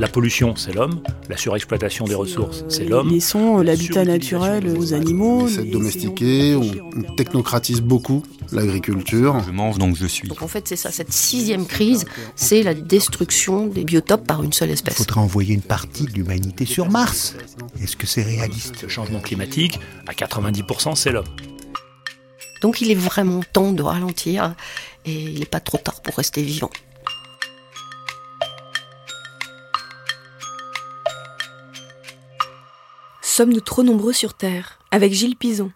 La pollution, c'est l'homme. La surexploitation des ressources, c'est l'homme. Laissons euh, l'habitat naturel aux animaux. On essaie de les- domestiquer, on- technocratise beaucoup l'agriculture. Je mange donc je suis. Donc en fait, c'est ça, cette sixième crise, c'est la destruction des biotopes par une seule Il espèce. faudrait envoyer une partie de l'humanité sur Mars. Est-ce que c'est réaliste? Le changement climatique, à 90%, c'est l'homme. Donc il est vraiment temps de ralentir et il n'est pas trop tard pour rester vivant. Sommes-nous trop nombreux sur Terre? Avec Gilles Pison.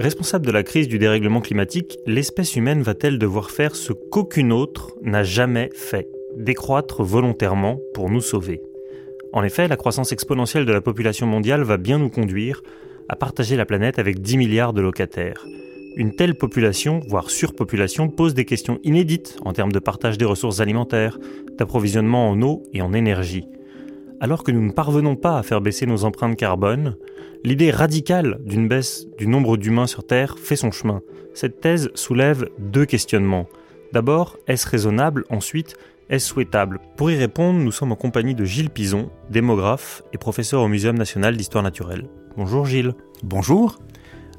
Responsable de la crise du dérèglement climatique, l'espèce humaine va-t-elle devoir faire ce qu'aucune autre n'a jamais fait Décroître volontairement pour nous sauver? En effet, la croissance exponentielle de la population mondiale va bien nous conduire à partager la planète avec 10 milliards de locataires. Une telle population, voire surpopulation, pose des questions inédites en termes de partage des ressources alimentaires, d'approvisionnement en eau et en énergie. Alors que nous ne parvenons pas à faire baisser nos empreintes carbone, L'idée radicale d'une baisse du nombre d'humains sur Terre fait son chemin. Cette thèse soulève deux questionnements. D'abord, est-ce raisonnable? Ensuite, est-ce souhaitable? Pour y répondre, nous sommes en compagnie de Gilles Pison, démographe et professeur au Muséum national d'histoire naturelle. Bonjour Gilles. Bonjour.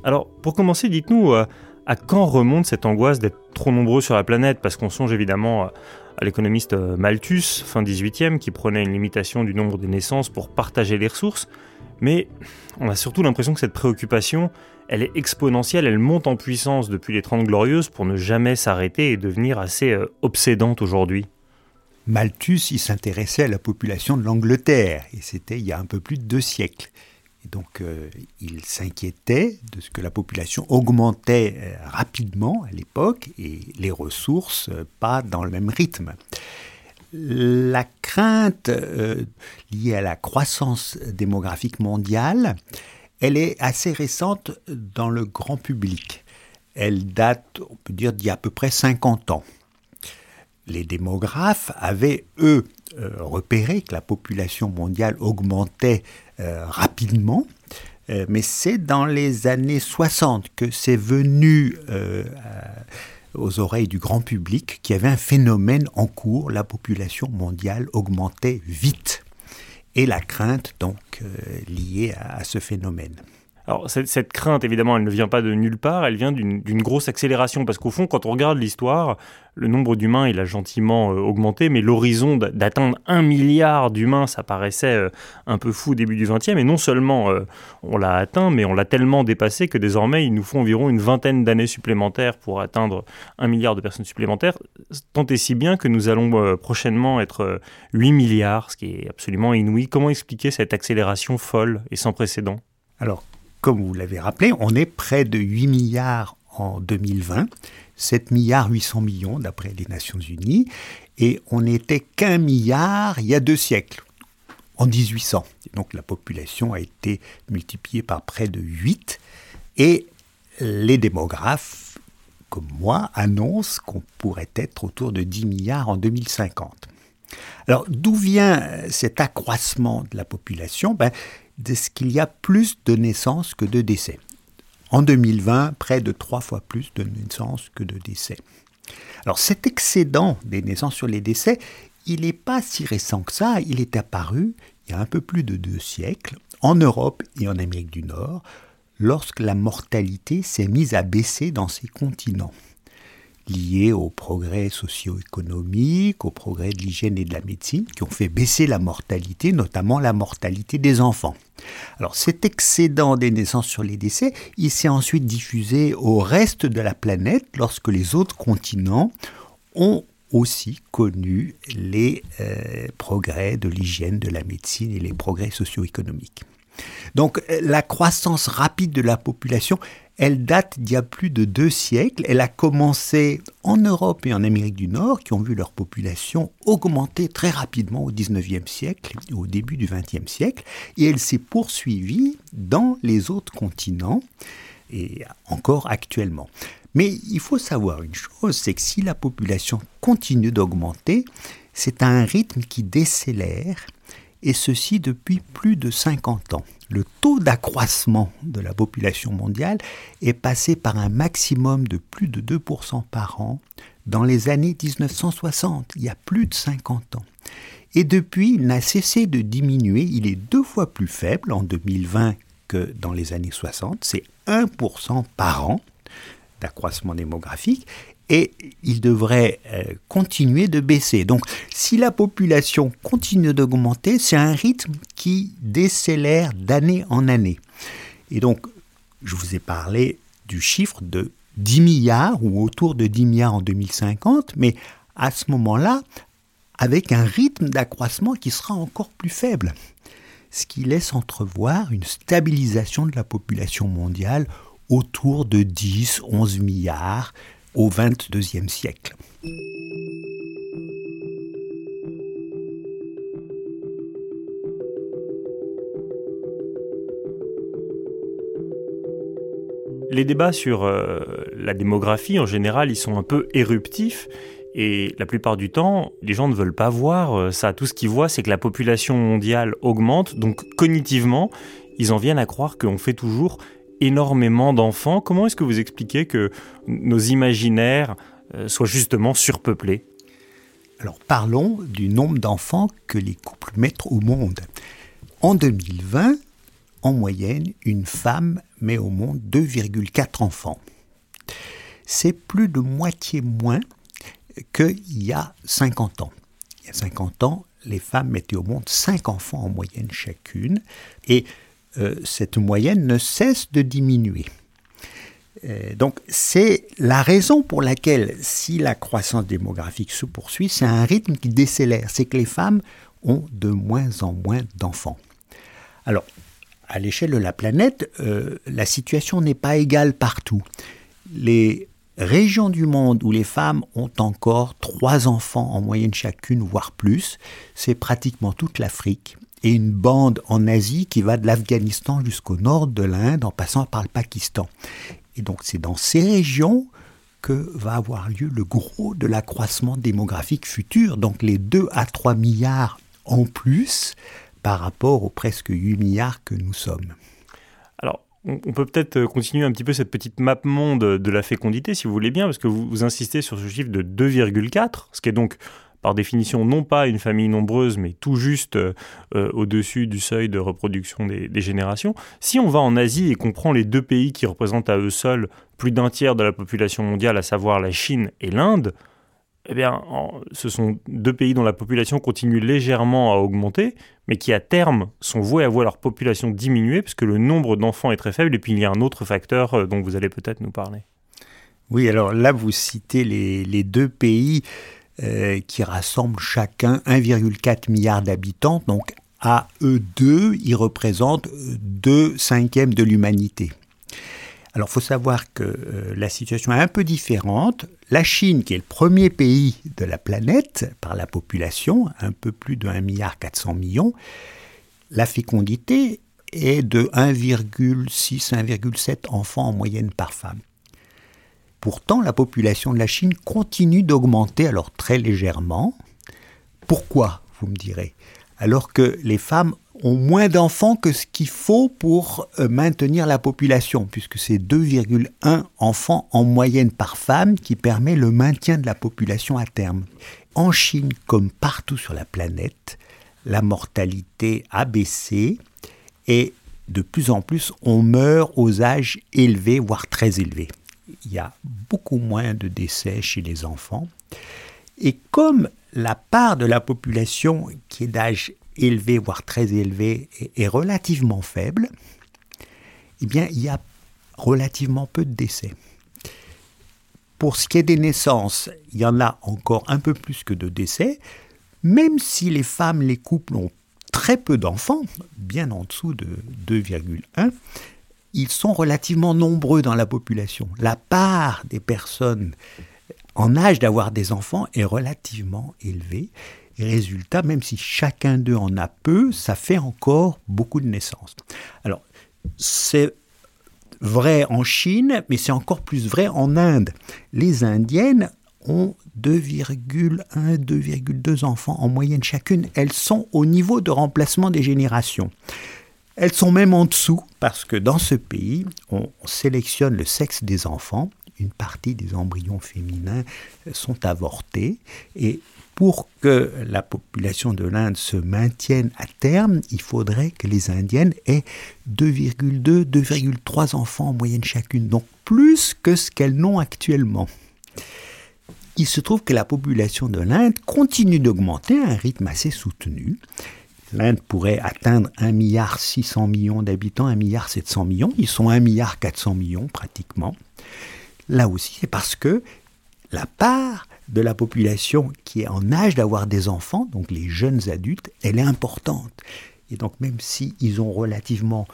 Alors, pour commencer, dites-nous euh, à quand remonte cette angoisse d'être trop nombreux sur la planète? Parce qu'on songe évidemment à, à l'économiste euh, Malthus, fin 18e, qui prenait une limitation du nombre des naissances pour partager les ressources. Mais on a surtout l'impression que cette préoccupation, elle est exponentielle, elle monte en puissance depuis les Trente Glorieuses pour ne jamais s'arrêter et devenir assez euh, obsédante aujourd'hui. Malthus, il s'intéressait à la population de l'Angleterre, et c'était il y a un peu plus de deux siècles. Donc, euh, il s'inquiétait de ce que la population augmentait euh, rapidement à l'époque, et les ressources euh, pas dans le même rythme. La crainte liée à la croissance démographique mondiale, elle est assez récente dans le grand public. Elle date, on peut dire, d'il y a à peu près 50 ans. Les démographes avaient, eux, euh, repéré que la population mondiale augmentait euh, rapidement, euh, mais c'est dans les années 60 que c'est venu aux oreilles du grand public qu'il y avait un phénomène en cours, la population mondiale augmentait vite. Et la crainte donc liée à ce phénomène. Alors cette, crainte, évidemment, elle ne vient pas de nulle part, elle vient d'une grosse accélération, parce qu'au fond, quand on regarde l'histoire, le nombre d'humains, il a gentiment euh, augmenté, mais l'horizon d'a- d'atteindre un milliard d'humains, ça paraissait euh, un peu fou au début du XXe, et non seulement euh, on l'a atteint, mais on l'a tellement dépassé que désormais, il nous faut environ une vingtaine d'années supplémentaires pour atteindre un milliard de personnes supplémentaires, tant et si bien que nous allons prochainement être euh, 8 milliards, ce qui est absolument inouï. Comment expliquer cette accélération folle et sans précédent? Alors, comme vous l'avez rappelé, on est près de 8 milliards en 2020, 7 milliards 800 millions d'après les Nations Unies, et on n'était qu'un milliard il y a deux siècles, en 1800. Et donc la population a été multipliée par près de 8, et les démographes, comme moi, annoncent qu'on pourrait être autour de 10 milliards en 2050. Alors, d'où vient cet accroissement de la population? Ben, De ce qu'il y a plus de naissances que de décès. En 2020, près de trois fois plus de naissances que de décès. Alors, cet excédent des naissances sur les décès, il n'est pas si récent que ça. Il est apparu il y a un peu plus de deux siècles, en Europe et en Amérique du Nord, lorsque la mortalité s'est mise à baisser dans ces continents liés au progrès socio-économique, au progrès de l'hygiène et de la médecine, qui ont fait baisser la mortalité, notamment la mortalité des enfants. Alors cet excédent des naissances sur les décès, il s'est ensuite diffusé au reste de la planète lorsque les autres continents ont aussi connu les euh, progrès de l'hygiène, de la médecine et les progrès socio-économiques. Donc euh, la croissance rapide de la population, elle date d'il y a plus de deux siècles. Elle a commencé en Europe et en Amérique du Nord, qui ont vu leur population augmenter très rapidement au 19e siècle, au début du 20e siècle, et elle s'est poursuivie dans les autres continents, et encore actuellement. Mais il faut savoir une chose, c'est que si la population continue d'augmenter, c'est à un rythme qui décélère, et ceci depuis plus de 50 ans. Le taux d'accroissement de la population mondiale est passé par un maximum de plus de 2% par an dans les années 1960, il y a plus de 50 ans. Et depuis, il n'a cessé de diminuer, il est deux fois plus faible en 2020 que dans les années 60, c'est 1% par an d'accroissement démographique, et il devrait euh, continuer de baisser. Donc si la population continue d'augmenter, c'est un rythme qui décélère d'année en année. Et donc, je vous ai parlé du chiffre de 10 milliards ou autour de 10 milliards en 2050, mais à ce moment-là, avec un rythme d'accroissement qui sera encore plus faible, ce qui laisse entrevoir une stabilisation de la population mondiale autour de 10-11 milliards au XXIe siècle. Les débats sur euh, la démographie en général, ils sont un peu éruptifs. Et la plupart du temps, les gens ne veulent pas voir euh, ça. Tout ce qu'ils voient, c'est que la population mondiale augmente. Donc cognitivement, ils en viennent à croire qu'on fait toujours énormément d'enfants. Comment est-ce que vous expliquez que nos imaginaires euh, soient justement surpeuplés? Alors parlons du nombre d'enfants que les couples mettent au monde. En 2020, en moyenne, une femme met au monde 2,4 enfants. C'est plus de moitié moins qu'il y a 50 ans. Il y a 50 ans, les femmes mettaient au monde 5 enfants en moyenne chacune, et euh, cette moyenne ne cesse de diminuer. Euh, donc c'est la raison pour laquelle, si la croissance démographique se poursuit, c'est un rythme qui décélère, c'est que les femmes ont de moins en moins d'enfants. Alors, à l'échelle de la planète, euh, la situation n'est pas égale partout. Les régions du monde où les femmes ont encore trois enfants en moyenne chacune, voire plus, c'est pratiquement toute l'Afrique et une bande en Asie qui va de l'Afghanistan jusqu'au nord de l'Inde en passant par le Pakistan. Et donc c'est dans ces régions que va avoir lieu le gros de l'accroissement démographique futur, donc les 2 à 3 milliards en plus par rapport aux presque 8 milliards que nous sommes. Alors, on peut peut-être euh, continuer un petit peu cette petite map monde de la fécondité, si vous voulez bien, parce que vous, insistez sur ce chiffre de 2,4, ce qui est donc par définition non pas une famille nombreuse, mais tout juste euh, euh, au-dessus du seuil de reproduction des, générations. Si on va en Asie et qu'on prend les deux pays qui représentent à eux seuls plus d'un tiers de la population mondiale, à savoir la Chine et l'Inde, eh bien, ce sont deux pays dont la population continue légèrement à augmenter, mais qui à terme sont voués à voir leur population diminuer, puisque le nombre d'enfants est très faible, et puis il y a un autre facteur euh, dont vous allez peut-être nous parler. Oui, alors là, vous citez les, deux pays euh, qui rassemblent chacun 1,4 milliard d'habitants, donc à eux deux, ils représentent deux cinquièmes de l'humanité. Alors, il faut savoir que euh, la situation est un peu différente. La Chine, qui est le premier pays de la planète par la population, un peu plus de 1,4 milliard la fécondité est de 1,6-1,7 enfants en moyenne par femme. Pourtant, la population de la Chine continue d'augmenter, alors très légèrement. Pourquoi, vous me direz? Alors que les femmes ont moins d'enfants que ce qu'il faut pour euh, maintenir la population, puisque c'est 2,1 enfants en moyenne par femme qui permet le maintien de la population à terme. En Chine, comme partout sur la planète, la mortalité a baissé et de plus en plus on meurt aux âges élevés, voire très élevés. Il y a beaucoup moins de décès chez les enfants. Et comme la part de la population qui est d'âge élevé, voire très élevé, est, relativement faible, eh il y a relativement peu de décès. Pour ce qui est des naissances, il y en a encore un peu plus que de décès, même si les femmes, les couples ont très peu d'enfants, bien en dessous de 2,1, ils sont relativement nombreux dans la population. La part des personnes en âge d'avoir des enfants est relativement élevée résultat, même si chacun d'eux en a peu, ça fait encore beaucoup de naissances. Alors, c'est vrai en Chine, mais c'est encore plus vrai en Inde. Les Indiennes ont 2,1, 2,2 enfants en moyenne chacune. Elles sont au niveau de remplacement des générations. Elles sont même en dessous parce que dans ce pays, on sélectionne le sexe des enfants. Une partie des embryons féminins sont avortés et pour que la population de l'Inde se maintienne à terme, il faudrait que les Indiennes aient 2,2, 2,3 enfants en moyenne chacune, donc plus que ce qu'elles n'ont actuellement. Il se trouve que la population de l'Inde continue d'augmenter à un rythme assez soutenu. L'Inde pourrait atteindre 1,6 milliard millions d'habitants, 1,7 milliard millions. Ils sont 1,4 milliard millions pratiquement. Là aussi, c'est parce que la part de la population qui est en âge d'avoir des enfants, donc les jeunes adultes, elle est importante. Et donc même s'ils ont relativement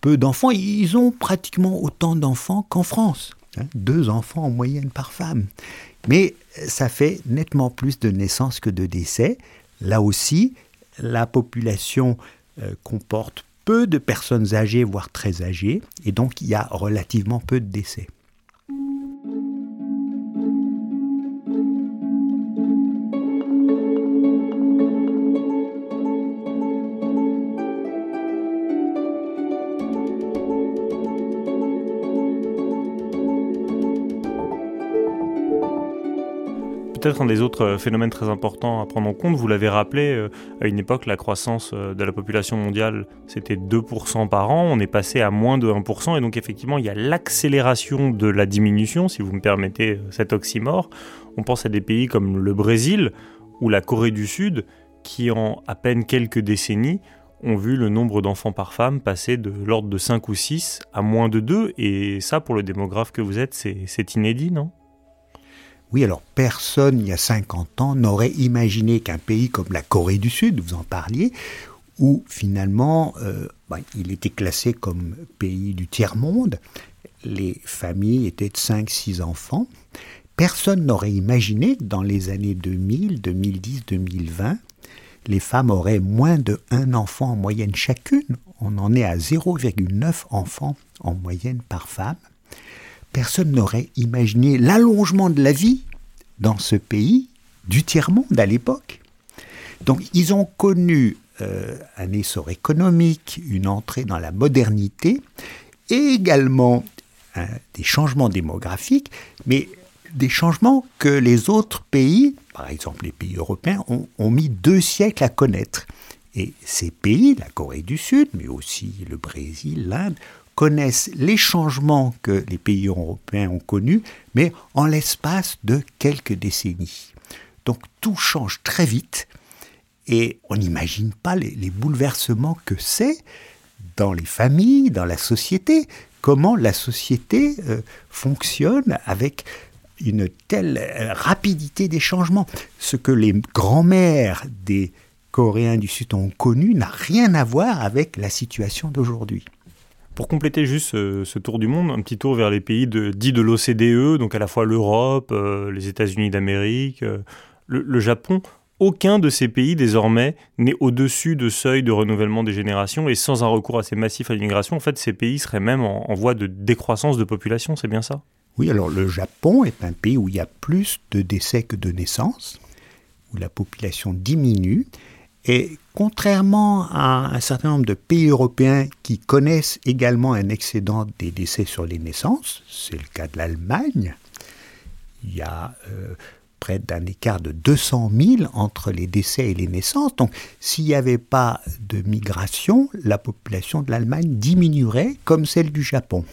peu d'enfants, ils ont pratiquement autant d'enfants qu'en France. Hein, deux enfants en moyenne par femme. Mais ça fait nettement plus de naissances que de décès. Là aussi, la population euh, comporte peu de personnes âgées, voire très âgées, et donc il y a relativement peu de décès. Peut-être un des autres euh, phénomènes très importants à prendre en compte. Vous l'avez rappelé, euh, à une époque, la croissance euh, de la population mondiale, c'était 2% par an. On est passé à moins de 1%. Et donc, effectivement, il y a l'accélération de la diminution, si vous me permettez cet oxymore. On pense à des pays comme le Brésil ou la Corée du Sud, qui en à peine quelques décennies ont vu le nombre d'enfants par femme passer de l'ordre de 5 ou 6 à moins de 2. Et ça, pour le démographe que vous êtes, c'est inédit, non? Oui, alors personne, il y a 50 ans, n'aurait imaginé qu'un pays comme la Corée du Sud, vous en parliez, où finalement euh, bah, il était classé comme pays du tiers-monde, les familles étaient de 5-6 enfants, personne n'aurait imaginé que dans les années 2000, 2010, 2020, les femmes auraient moins de un enfant en moyenne chacune. On en est à 0,9 enfants en moyenne par femme personne n'aurait imaginé l'allongement de la vie dans ce pays du tiers-monde à l'époque. Donc ils ont connu euh, un essor économique, une entrée dans la modernité et également hein, des changements démographiques, mais des changements que les autres pays, par exemple les pays européens, ont mis deux siècles à connaître. Et ces pays, la Corée du Sud, mais aussi le Brésil, l'Inde, connaissent les changements que les pays européens ont connus, mais en l'espace de quelques décennies. Donc tout change très vite et on n'imagine pas les, bouleversements que c'est dans les familles, dans la société, comment la société euh, fonctionne avec une telle euh, rapidité des changements. Ce que les grands-mères des Coréens du Sud ont connu n'a rien à voir avec la situation d'aujourd'hui. Pour compléter juste ce, tour du monde, un petit tour vers les pays dits de l'OCDE, donc à la fois l'Europe, euh, les États-Unis d'Amérique, euh, le, Japon. Aucun de ces pays désormais n'est au-dessus de seuil de renouvellement des générations et sans un recours assez massif à l'immigration, en fait, ces pays seraient même en voie de décroissance de population, c'est bien ça? Oui, alors le Japon est un pays où il y a plus de décès que de naissances, où la population diminue. Et contrairement à un certain nombre de pays européens qui connaissent également un excédent des décès sur les naissances, c'est le cas de l'Allemagne, il y a euh, près d'un écart de 200 000 entre les décès et les naissances. Donc s'il n'y avait pas de migration, la population de l'Allemagne diminuerait comme celle du Japon.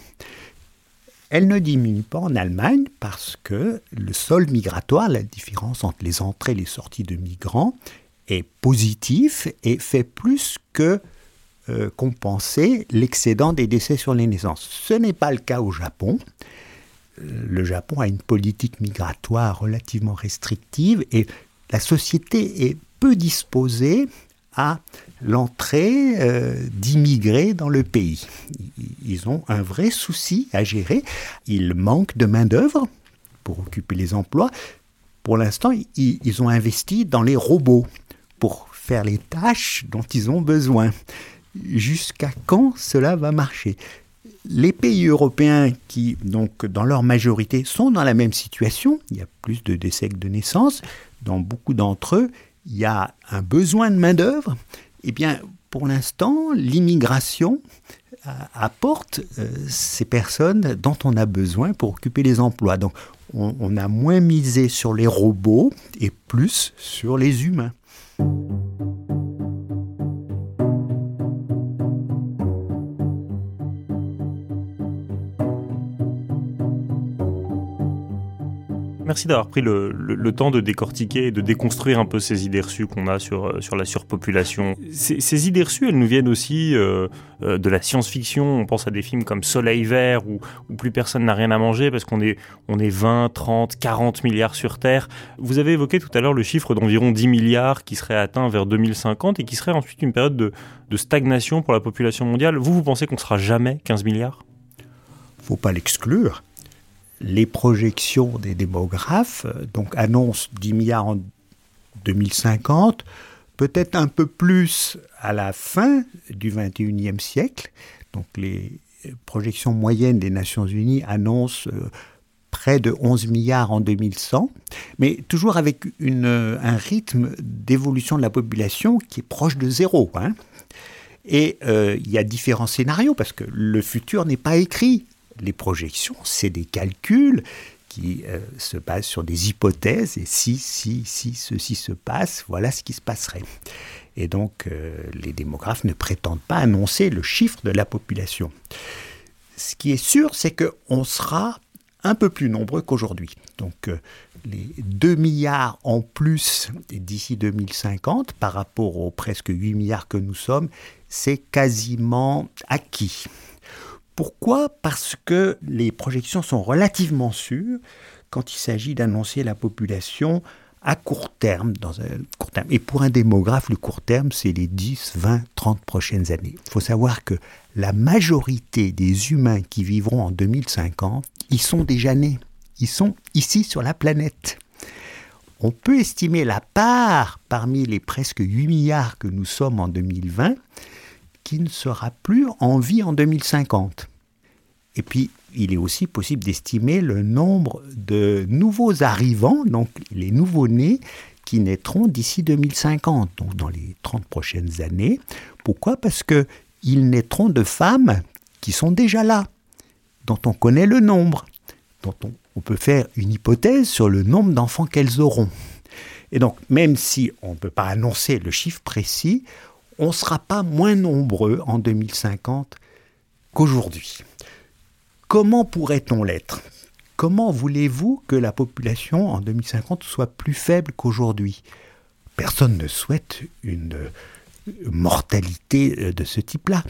Elle ne diminue pas en Allemagne parce que le sol migratoire, la différence entre les entrées et les sorties de migrants, est positif et fait plus que euh, compenser l'excédent des décès sur les naissances. Ce n'est pas le cas au Japon. Euh, le Japon a une politique migratoire relativement restrictive et la société est peu disposée à l'entrée euh, d'immigrés dans le pays. Ils ont un vrai souci à gérer. Il manque de main-d'œuvre pour occuper les emplois. Pour l'instant, ils ont investi dans les robots pour faire les tâches dont ils ont besoin. Jusqu'à quand cela va marcher? Les pays européens qui, donc, dans leur majorité, sont dans la même situation, il y a plus de décès que de naissances, dans beaucoup d'entre eux, il y a un besoin de main-d'œuvre. Eh bien, pour l'instant, l'immigration euh, apporte euh, ces personnes dont on a besoin pour occuper les emplois. Donc, on, on a moins misé sur les robots et plus sur les humains. you Merci d'avoir pris le, temps de décortiquer et de déconstruire un peu ces idées reçues qu'on a sur, euh, sur la surpopulation. Ces, idées reçues, elles nous viennent aussi euh, euh, de la science-fiction. On pense à des films comme Soleil vert où, où plus personne n'a rien à manger parce qu'on est, on est 20, 30, 40 milliards sur Terre. Vous avez évoqué tout à l'heure le chiffre d'environ 10 milliards qui serait atteint vers 2050 et qui serait ensuite une période de, de stagnation pour la population mondiale. Vous, vous pensez qu'on sera jamais 15 milliards? Faut pas l'exclure les projections des démographes donc annoncent 10 milliards en 2050, peut-être un peu plus à la fin du 21e siècle. Donc les projections moyennes des Nations Unies annoncent près de 11 milliards en 2100, mais toujours avec un rythme d'évolution de la population qui est proche de zéro. Hein. Et euh, il y a différents scénarios parce que le futur n'est pas écrit les projections, c'est des calculs qui euh, se basent sur des hypothèses, et si, si, si ceci se passe, voilà ce qui se passerait. Et donc, euh, les démographes ne prétendent pas annoncer le chiffre de la population. Ce qui est sûr, c'est qu'on sera un peu plus nombreux qu'aujourd'hui. Donc, euh, les 2 milliards en plus d'ici 2050 par rapport aux presque 8 milliards que nous sommes, c'est quasiment acquis. Pourquoi Parce que les projections sont relativement sûres quand il s'agit d'annoncer la population à court terme. Et pour un démographe, le court terme, c'est les 10, 20, 30 prochaines années. Il faut savoir que la majorité des humains qui vivront en 2050, ils sont déjà nés. Ils sont ici sur la planète. On peut estimer la part parmi les presque 8 milliards que nous sommes en 2020 qui ne sera plus en vie en 2050. Et puis, il est aussi possible d'estimer le nombre de nouveaux arrivants, donc les nouveaux-nés, qui naîtront d'ici 2050, donc dans les 30 prochaines années. Pourquoi? Parce qu'ils naîtront de femmes qui sont déjà là, dont on connaît le nombre, dont on, on peut faire une hypothèse sur le nombre d'enfants qu'elles auront. Et donc, même si on ne peut pas annoncer le chiffre précis, on ne sera pas moins nombreux en 2050 qu'aujourd'hui. Comment pourrait-on l'être? Comment voulez-vous que la population en 2050 soit plus faible qu'aujourd'hui? Personne ne souhaite une mortalité de ce type-là.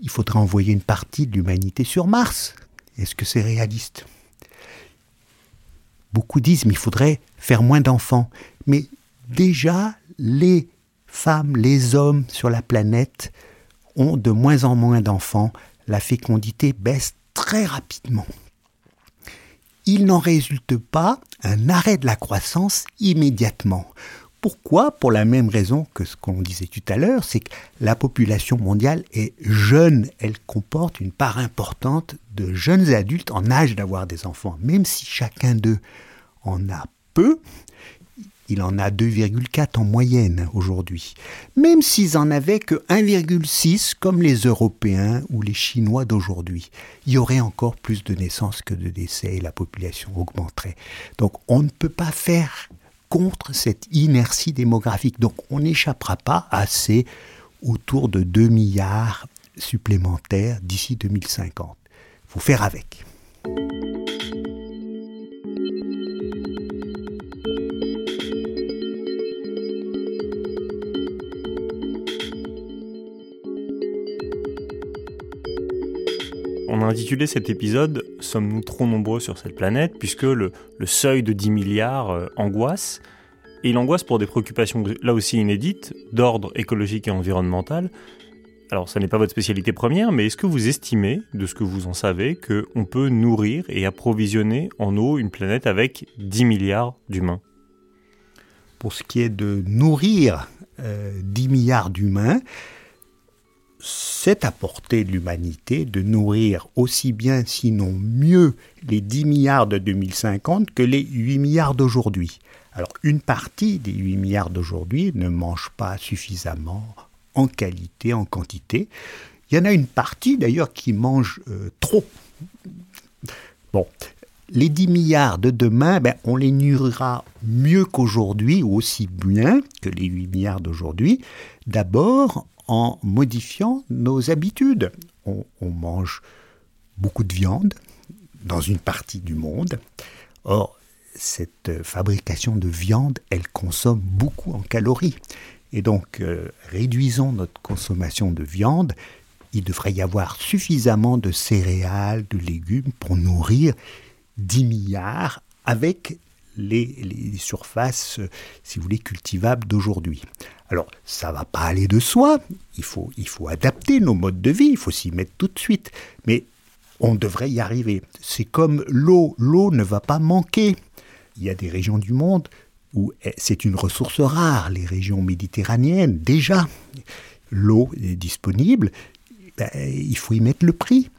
Il faudrait envoyer une partie de l'humanité sur Mars. Est-ce que c'est réaliste? Beaucoup disent mais il faudrait faire moins d'enfants. Mais déjà, les femmes, les hommes sur la planète ont de moins en moins d'enfants. La fécondité baisse très rapidement. Il n'en résulte pas un arrêt de la croissance immédiatement. Pourquoi? Pour la même raison que ce qu'on disait tout à l'heure, c'est que la population mondiale est jeune, elle comporte une part importante de jeunes adultes en âge d'avoir des enfants. Même si chacun d'eux en a peu, il en a 2,4 en moyenne aujourd'hui. Même s'ils en avaient que 1,6 comme les Européens ou les Chinois d'aujourd'hui, il y aurait encore plus de naissances que de décès et la population augmenterait. Donc on ne peut pas faire contre cette inertie démographique. Donc on n'échappera pas à ces autour de 2 milliards supplémentaires d'ici 2050. Il faut faire avec. Intitulé cet épisode Sommes-nous trop nombreux sur cette planète? puisque le, seuil de 10 milliards euh, angoisse. Et il angoisse pour des préoccupations là aussi inédites d'ordre écologique et environnemental. Alors, ça n'est pas votre spécialité première, mais est-ce que vous estimez, de ce que vous en savez, qu'on peut nourrir et approvisionner en eau une planète avec 10 milliards d'humains? Pour ce qui est de nourrir euh, 10 milliards d'humains, c'est à portée de l'humanité de nourrir aussi bien, sinon mieux, les 10 milliards de 2050 que les 8 milliards d'aujourd'hui. Alors une partie des 8 milliards d'aujourd'hui ne mange pas suffisamment en qualité, en quantité. Il y en a une partie d'ailleurs qui mange euh, trop. Bon, les 10 milliards de demain, ben, on les nourrira mieux qu'aujourd'hui, ou aussi bien que les 8 milliards d'aujourd'hui. D'abord en modifiant nos habitudes. On, mange beaucoup de viande dans une partie du monde. Or, cette fabrication de viande, elle consomme beaucoup en calories. Et donc, euh, réduisons notre consommation de viande. Il devrait y avoir suffisamment de céréales, de légumes pour nourrir 10 milliards avec les, les surfaces, si vous voulez, cultivables d'aujourd'hui. Alors, ça va pas aller de soi. Il faut, il faut adapter nos modes de vie. Il faut s'y mettre tout de suite. Mais on devrait y arriver. C'est comme l'eau. L'eau ne va pas manquer. Il y a des régions du monde où c'est une ressource rare. Les régions méditerranéennes, déjà, l'eau est disponible. Ben, il faut y mettre le prix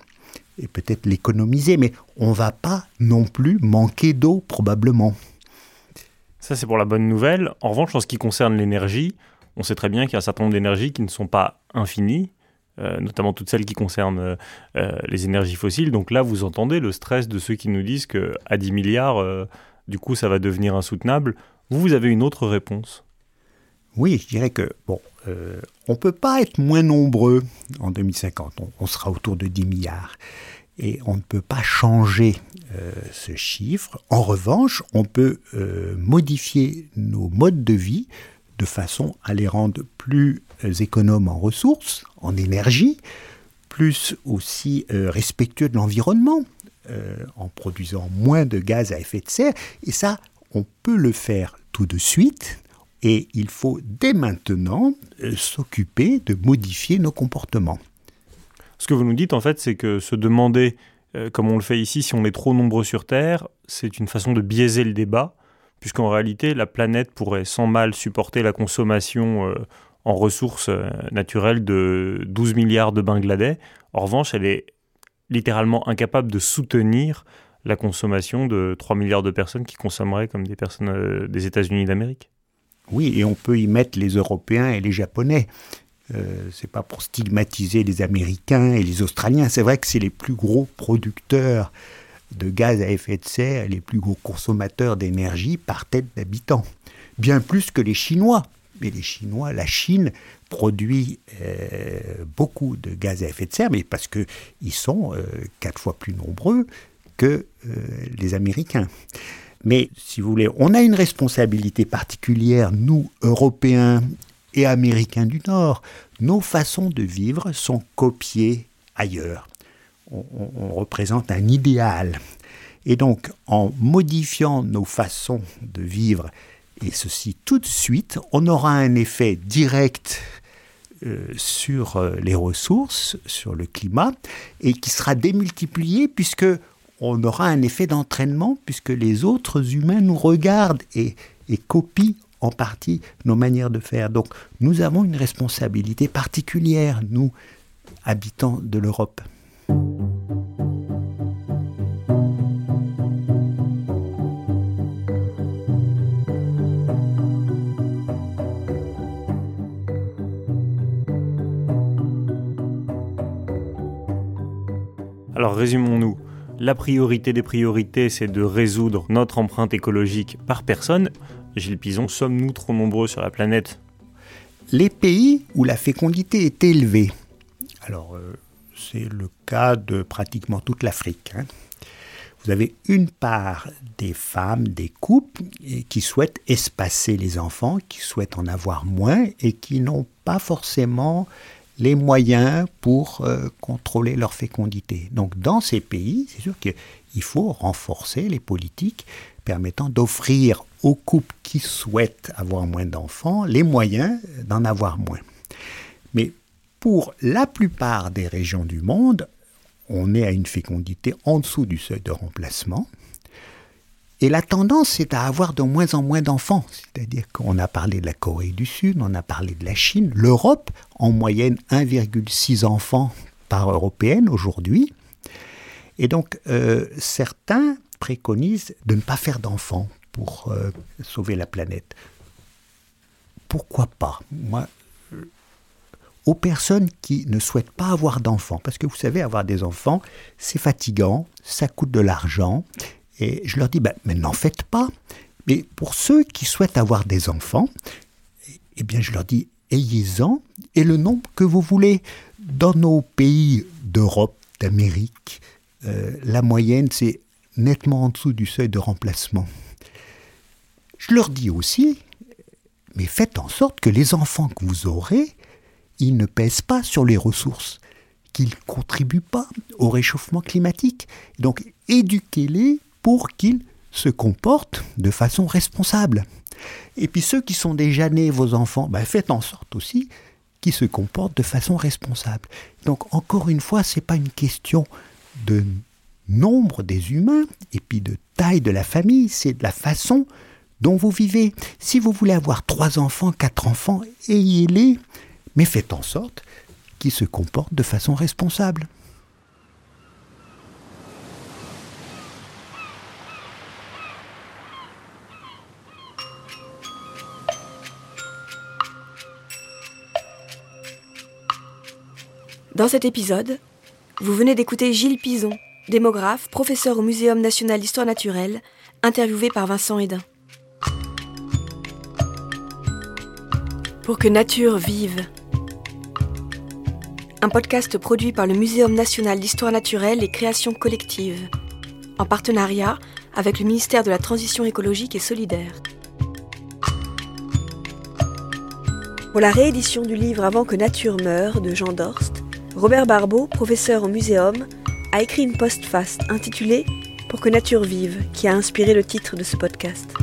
et peut-être l'économiser, mais on va pas non plus manquer d'eau probablement. Ça, c'est pour la bonne nouvelle. En revanche, en ce qui concerne l'énergie, on sait très bien qu'il y a un certain nombre d'énergies qui ne sont pas infinies, euh, notamment toutes celles qui concernent euh, les énergies fossiles. Donc là, vous entendez le stress de ceux qui nous disent qu'à 10 milliards, euh, du coup, ça va devenir insoutenable. Vous, vous avez une autre réponse Oui, je dirais que, bon, euh, on ne peut pas être moins nombreux en 2050. On, sera autour de 10 milliards. Et on ne peut pas changer euh, ce chiffre. En revanche, on peut euh, modifier nos modes de vie de façon à les rendre plus économes en ressources, en énergie, plus aussi respectueux de l'environnement, en produisant moins de gaz à effet de serre. Et ça, on peut le faire tout de suite. Et il faut dès maintenant euh, s'occuper de modifier nos comportements. Ce que vous nous dites, en fait, c'est que se demander, euh, comme on le fait ici, si on est trop nombreux sur Terre, c'est une façon de biaiser le débat, puisqu'en réalité, la planète pourrait sans mal supporter la consommation euh, en ressources naturelles de 12 milliards de Bangladais. En revanche, elle est littéralement incapable de soutenir la consommation de 3 milliards de personnes qui consommeraient comme des personnes des États-Unis d'Amérique. Oui, et on peut y mettre les Européens et les Japonais. Euh, c'est pas pour stigmatiser les Américains et les Australiens. C'est vrai que c'est les plus gros producteurs de gaz à effet de serre, les plus gros consommateurs d'énergie par tête d'habitant. Bien plus que les Chinois. Mais les Chinois, la Chine produit euh, beaucoup de gaz à effet de serre, mais parce qu'ils sont euh, quatre fois plus nombreux que euh, les Américains. Mais si vous voulez, on a une responsabilité particulière, nous, Européens et Américains du Nord. Nos façons de vivre sont copiées ailleurs. On, représente un idéal. Et donc, en modifiant nos façons de vivre, et ceci tout de suite, on aura un effet direct euh, sur euh, les ressources, sur le climat, et qui sera démultiplié puisque on aura un effet d'entraînement, puisque les autres humains nous regardent et, copient en partie nos manières de faire. Donc nous avons une responsabilité particulière, nous, habitants de l'Europe. Alors résumons-nous. La priorité des priorités, c'est de résoudre notre empreinte écologique par personne. Gilles Pison, sommes-nous trop nombreux sur la planète? Les pays où la fécondité est élevée, alors euh, c'est le cas de pratiquement toute l'Afrique, hein. vous avez une part des femmes, des couples qui souhaitent espacer les enfants, qui souhaitent en avoir moins et qui n'ont pas forcément les moyens pour euh, contrôler leur fécondité. Donc dans ces pays, c'est sûr qu'il faut renforcer les politiques permettant d'offrir aux couples qui souhaitent avoir moins d'enfants les moyens d'en avoir moins. Mais pour la plupart des régions du monde, on est à une fécondité en dessous du seuil de remplacement. Et la tendance, c'est à avoir de moins en moins d'enfants. C'est-à-dire qu'on a parlé de la Corée du Sud, on a parlé de la Chine, l'Europe, en moyenne 1,6 enfants par européenne aujourd'hui. Et donc, euh, certains préconisent de ne pas faire d'enfants pour euh, sauver la planète. Pourquoi pas? Moi, aux personnes qui ne souhaitent pas avoir d'enfants, parce que vous savez, avoir des enfants, c'est fatigant, ça coûte de l'argent, et je leur dis, ben, mais n'en faites pas. Mais pour ceux qui souhaitent avoir des enfants, eh bien, je leur dis, ayez-en, et le nombre que vous voulez. Dans nos pays d'Europe, d'Amérique, euh, la moyenne, c'est nettement en dessous du seuil de remplacement. Je leur dis aussi, mais faites en sorte que les enfants que vous aurez, ils ne pèsent pas sur les ressources, qu'ils ne contribuent pas au réchauffement climatique. Donc éduquez-les pour qu'ils se comportent de façon responsable. Et puis ceux qui sont déjà nés, vos enfants, ben faites en sorte aussi qu'ils se comportent de façon responsable. Donc encore une fois, ce n'est pas une question de nombre des humains et puis de taille de la famille, c'est de la façon dont vous vivez. Si vous voulez avoir trois enfants, quatre enfants, ayez-les, mais faites en sorte qu'ils se comportent de façon responsable. Dans cet épisode, vous venez d'écouter Gilles Pison, démographe, professeur au Muséum national d'histoire naturelle, interviewé par Vincent Hédin. Pour que nature vive. Un podcast produit par le Muséum national d'histoire naturelle et création collective, en partenariat avec le ministère de la Transition écologique et solidaire. Pour la réédition du livre Avant que nature meure de Jean Dorst, Robert Barbeau, professeur au Muséum, a écrit une postface intitulée Pour que nature vive, qui a inspiré le titre de ce podcast.